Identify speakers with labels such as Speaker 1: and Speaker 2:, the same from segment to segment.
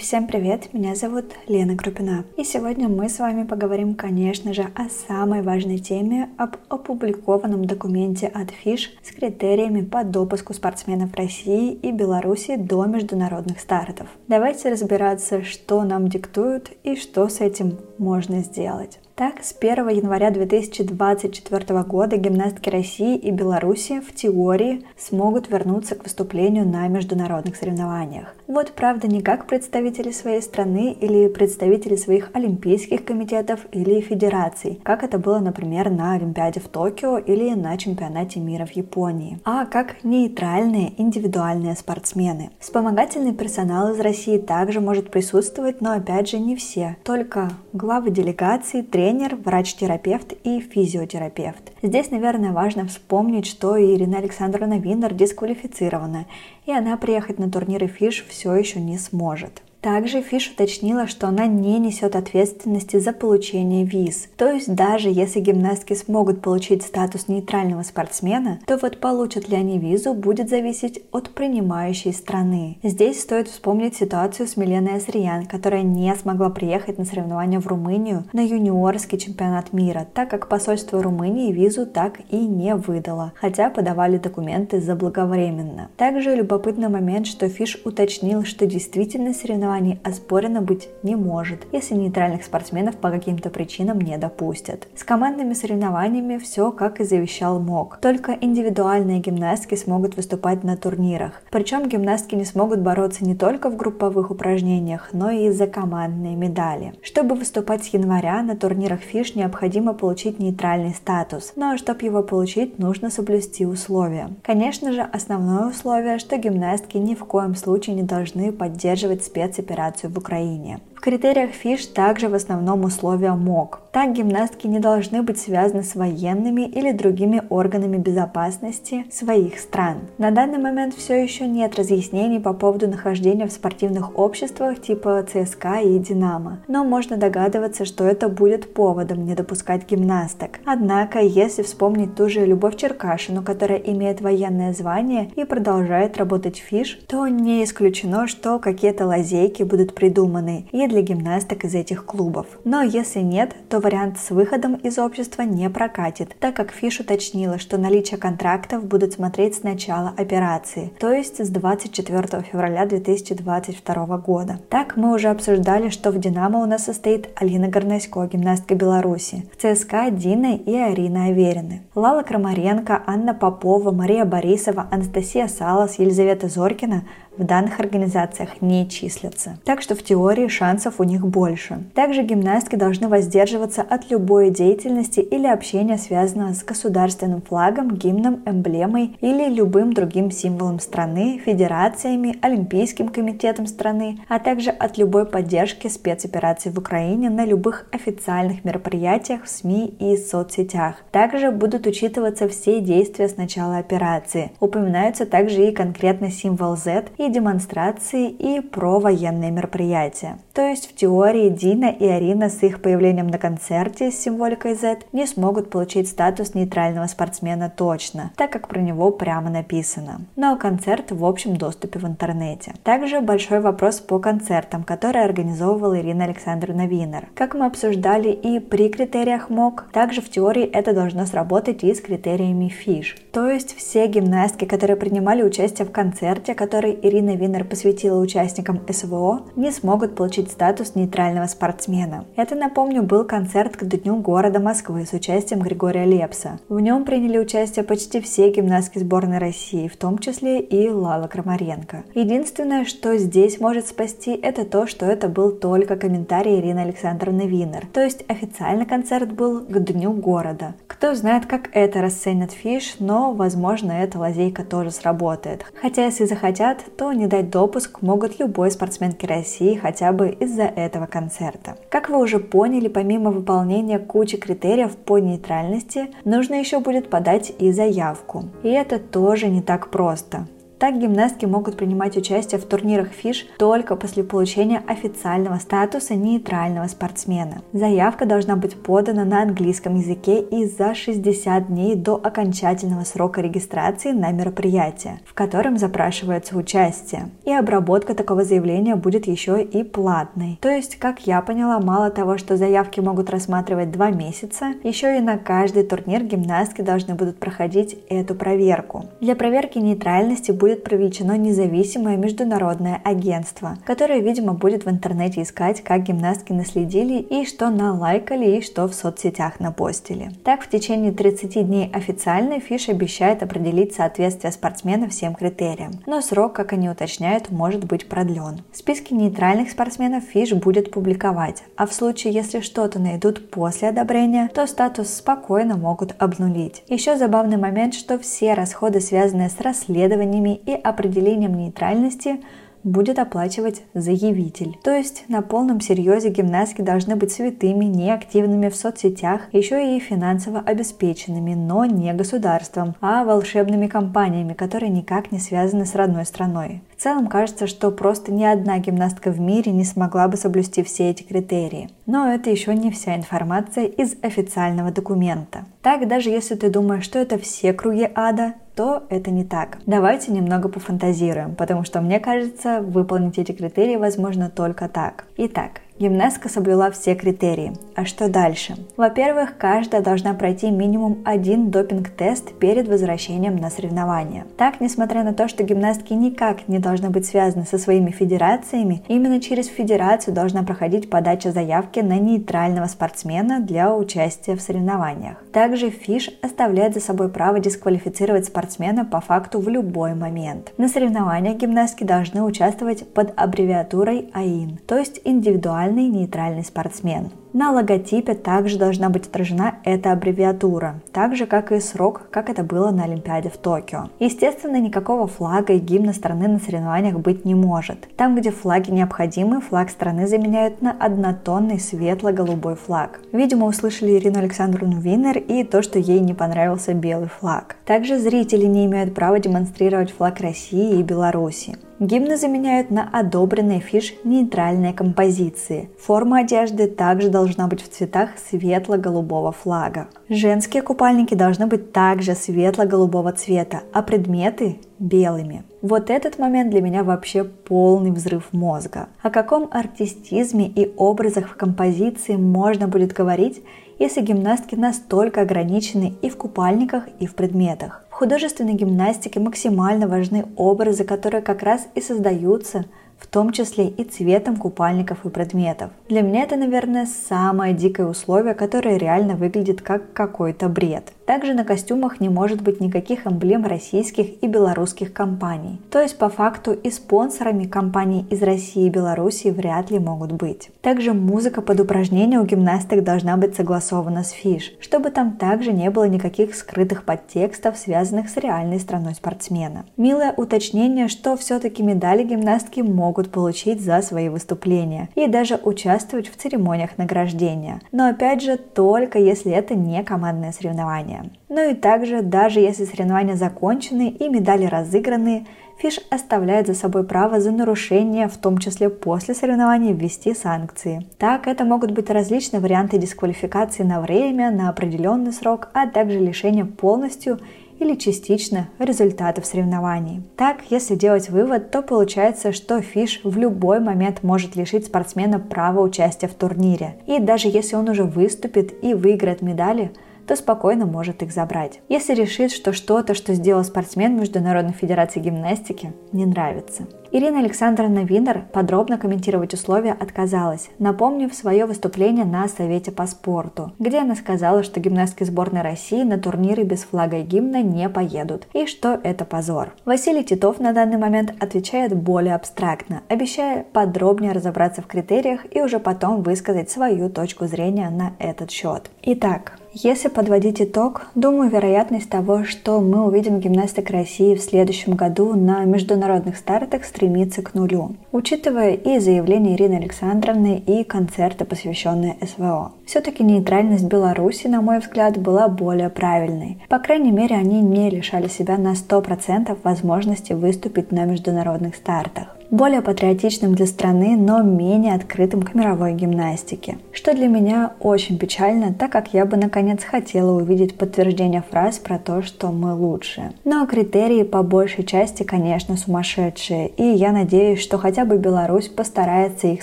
Speaker 1: всем привет, меня зовут Лена Крупина. И сегодня мы с вами поговорим, конечно же, о самой важной теме, об опубликованном документе от ФИШ с критериями по допуску спортсменов России и Беларуси до международных стартов. Давайте разбираться, что нам диктуют и что с этим можно сделать. Так, с 1 января 2024 года гимнастки России и Беларуси в теории смогут вернуться к выступлению на международных соревнованиях. Вот правда не как представители своей страны или представители своих олимпийских комитетов или федераций, как это было, например, на Олимпиаде в Токио или на чемпионате мира в Японии, а как нейтральные индивидуальные спортсмены. Вспомогательный персонал из России также может присутствовать, но опять же не все, только главы делегаций, тренеры тренер, врач-терапевт и физиотерапевт. Здесь, наверное, важно вспомнить, что Ирина Александровна Виннер дисквалифицирована, и она приехать на турниры ФИШ все еще не сможет. Также Фиш уточнила, что она не несет ответственности за получение виз. То есть даже если гимнастки смогут получить статус нейтрального спортсмена, то вот получат ли они визу будет зависеть от принимающей страны. Здесь стоит вспомнить ситуацию с Миленой Асриян, которая не смогла приехать на соревнования в Румынию на юниорский чемпионат мира, так как посольство Румынии визу так и не выдало, хотя подавали документы заблаговременно. Также любопытный момент, что Фиш уточнил, что действительно соревнования соревнований оспорено быть не может, если нейтральных спортсменов по каким-то причинам не допустят. С командными соревнованиями все как и завещал МОК. Только индивидуальные гимнастки смогут выступать на турнирах. Причем гимнастки не смогут бороться не только в групповых упражнениях, но и за командные медали. Чтобы выступать с января на турнирах ФИШ необходимо получить нейтральный статус, но чтобы его получить нужно соблюсти условия. Конечно же, основное условие, что гимнастки ни в коем случае не должны поддерживать спец операцию в Украине. В критериях ФИШ также в основном условия МОК. Так гимнастки не должны быть связаны с военными или другими органами безопасности своих стран. На данный момент все еще нет разъяснений по поводу нахождения в спортивных обществах типа ЦСКА и Динамо, но можно догадываться, что это будет поводом не допускать гимнасток. Однако, если вспомнить ту же Любовь Черкашину, которая имеет военное звание и продолжает работать в ФИШ, то не исключено, что какие-то лазейки будут придуманы, и для гимнасток из этих клубов. Но если нет, то вариант с выходом из общества не прокатит, так как Фиш уточнила, что наличие контрактов будут смотреть с начала операции, то есть с 24 февраля 2022 года. Так мы уже обсуждали, что в «Динамо» у нас состоит Алина Горнасько, гимнастка Беларуси, в ЦСКА Дина и Арина Аверины, Лала Крамаренко, Анна Попова, Мария Борисова, Анастасия Салас, Елизавета Зоркина в данных организациях не числятся. Так что в теории шансов у них больше. Также гимнастки должны воздерживаться от любой деятельности или общения, связанного с государственным флагом, гимном, эмблемой или любым другим символом страны, федерациями, Олимпийским комитетом страны, а также от любой поддержки спецопераций в Украине на любых официальных мероприятиях в СМИ и соцсетях. Также будут учитываться все действия с начала операции. Упоминаются также и конкретно символ Z и демонстрации и про военные мероприятия. То есть в теории Дина и Арина с их появлением на концерте с символикой Z не смогут получить статус нейтрального спортсмена точно, так как про него прямо написано. Но концерт в общем доступе в интернете. Также большой вопрос по концертам, которые организовывала Ирина Александровна Винер. Как мы обсуждали и при критериях МОК, также в теории это должно сработать и с критериями ФИШ. То есть все гимнастки, которые принимали участие в концерте, который Ирина Винер посвятила участникам СВО, не смогут получить статус нейтрального спортсмена. Это, напомню, был концерт к Дню города Москвы с участием Григория Лепса. В нем приняли участие почти все гимнастки сборной России, в том числе и Лала Крамаренко. Единственное, что здесь может спасти, это то, что это был только комментарий Ирины Александровны Винер. То есть официально концерт был к Дню города. Кто знает, как это расценят Фиш, но, возможно, эта лазейка тоже сработает. Хотя, если захотят, то не дать допуск могут любой спортсменке России хотя бы из-за этого концерта. Как вы уже поняли, помимо выполнения кучи критериев по нейтральности, нужно еще будет подать и заявку. И это тоже не так просто. Так гимнастки могут принимать участие в турнирах ФИШ только после получения официального статуса нейтрального спортсмена. Заявка должна быть подана на английском языке и за 60 дней до окончательного срока регистрации на мероприятие, в котором запрашивается участие. И обработка такого заявления будет еще и платной. То есть, как я поняла, мало того, что заявки могут рассматривать два месяца, еще и на каждый турнир гимнастки должны будут проходить эту проверку. Для проверки нейтральности будет привлечено независимое международное агентство, которое, видимо, будет в интернете искать, как гимнастки наследили и что налайкали и что в соцсетях напостили. Так, в течение 30 дней официально Фиш обещает определить соответствие спортсмена всем критериям, но срок, как они уточняют, может быть продлен. Списки нейтральных спортсменов Фиш будет публиковать, а в случае, если что-то найдут после одобрения, то статус спокойно могут обнулить. Еще забавный момент, что все расходы, связанные с расследованиями и определением нейтральности, будет оплачивать заявитель. То есть на полном серьезе гимнастки должны быть святыми, неактивными в соцсетях, еще и финансово обеспеченными, но не государством, а волшебными компаниями, которые никак не связаны с родной страной. В целом кажется, что просто ни одна гимнастка в мире не смогла бы соблюсти все эти критерии. Но это еще не вся информация из официального документа. Так, даже если ты думаешь, что это все круги ада, то это не так. Давайте немного пофантазируем, потому что мне кажется, выполнить эти критерии возможно только так. Итак, Гимнастка соблюла все критерии. А что дальше? Во-первых, каждая должна пройти минимум один допинг-тест перед возвращением на соревнования. Так, несмотря на то, что гимнастки никак не должны быть связаны со своими федерациями, именно через федерацию должна проходить подача заявки на нейтрального спортсмена для участия в соревнованиях. Также ФИШ оставляет за собой право дисквалифицировать спортсмена по факту в любой момент. На соревнованиях гимнастки должны участвовать под аббревиатурой АИН, то есть индивидуально индивидуальный нейтральный спортсмен. На логотипе также должна быть отражена эта аббревиатура, так же как и срок, как это было на Олимпиаде в Токио. Естественно, никакого флага и гимна страны на соревнованиях быть не может. Там, где флаги необходимы, флаг страны заменяют на однотонный светло-голубой флаг. Видимо, услышали Ирину Александровну Винер и то, что ей не понравился белый флаг. Также зрители не имеют права демонстрировать флаг России и Беларуси. Гимны заменяют на одобренные FIG нейтральные композиции. Форма одежды также должна быть в цветах светло-голубого флага. Женские купальники должны быть также светло-голубого цвета, а предметы белыми. Вот этот момент для меня вообще полный взрыв мозга. О каком артистизме и образах в композиции можно будет говорить, если гимнастки настолько ограничены и в купальниках, и в предметах. В художественной гимнастике максимально важны образы, которые как раз и создаются в том числе и цветом купальников и предметов. Для меня это, наверное, самое дикое условие, которое реально выглядит как какой-то бред. Также на костюмах не может быть никаких эмблем российских и белорусских компаний. То есть по факту и спонсорами компаний из России и Беларуси вряд ли могут быть. Также музыка под упражнение у гимнасток должна быть согласована с фиш, чтобы там также не было никаких скрытых подтекстов, связанных с реальной страной спортсмена. Милое уточнение, что все-таки медали гимнастки могут получить за свои выступления и даже участвовать в церемониях награждения. Но опять же, только если это не командное соревнование. Ну и также, даже если соревнования закончены и медали разыграны, Фиш оставляет за собой право за нарушение, в том числе после соревнований, ввести санкции. Так, это могут быть различные варианты дисквалификации на время, на определенный срок, а также лишение полностью или частично результатов соревнований. Так, если делать вывод, то получается, что Фиш в любой момент может лишить спортсмена права участия в турнире. И даже если он уже выступит и выиграет медали, то спокойно может их забрать. Если решит, что что-то, что сделал спортсмен Международной Федерации гимнастики, не нравится. Ирина Александровна Винер подробно комментировать условия отказалась, напомнив свое выступление на Совете по спорту, где она сказала, что гимнастки сборной России на турниры без флага и гимна не поедут, и что это позор. Василий Титов на данный момент отвечает более абстрактно, обещая подробнее разобраться в критериях и уже потом высказать свою точку зрения на этот счет. Итак, Если подводить итог, думаю, вероятность того, что мы увидим гимнасток России в следующем году на международных стартах стремится к нулю, учитывая и заявление Ирины Александровны, и концерты, посвященные СВО. Все-таки нейтральность Беларуси, на мой взгляд, была более правильной. По крайней мере, они не лишали себя на 100% возможности выступить на международных стартах более патриотичным для страны, но менее открытым к мировой гимнастике. Что для меня очень печально, так как я бы наконец хотела увидеть подтверждение фраз про то, что мы лучше. Но критерии по большей части, конечно, сумасшедшие, и я надеюсь, что хотя бы Беларусь постарается их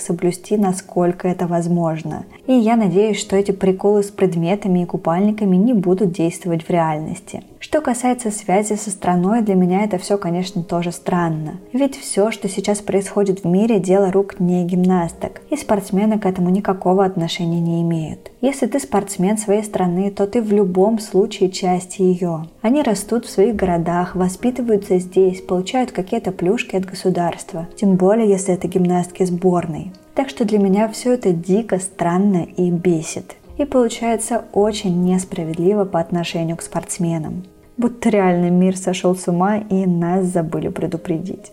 Speaker 1: соблюсти, насколько это возможно. И я надеюсь, что эти приколы с предметами и купальниками не будут действовать в реальности. Что касается связи со страной, для меня это все, конечно, тоже странно. Ведь все, что сейчас происходит в мире, дело рук не гимнасток, и спортсмены к этому никакого отношения не имеют. Если ты спортсмен своей страны, то ты в любом случае часть ее. Они растут в своих городах, воспитываются здесь, получают какие-то плюшки от государства, тем более если это гимнастки сборной. Так что для меня все это дико странно и бесит и получается очень несправедливо по отношению к спортсменам. Будто реальный мир сошел с ума и нас забыли предупредить.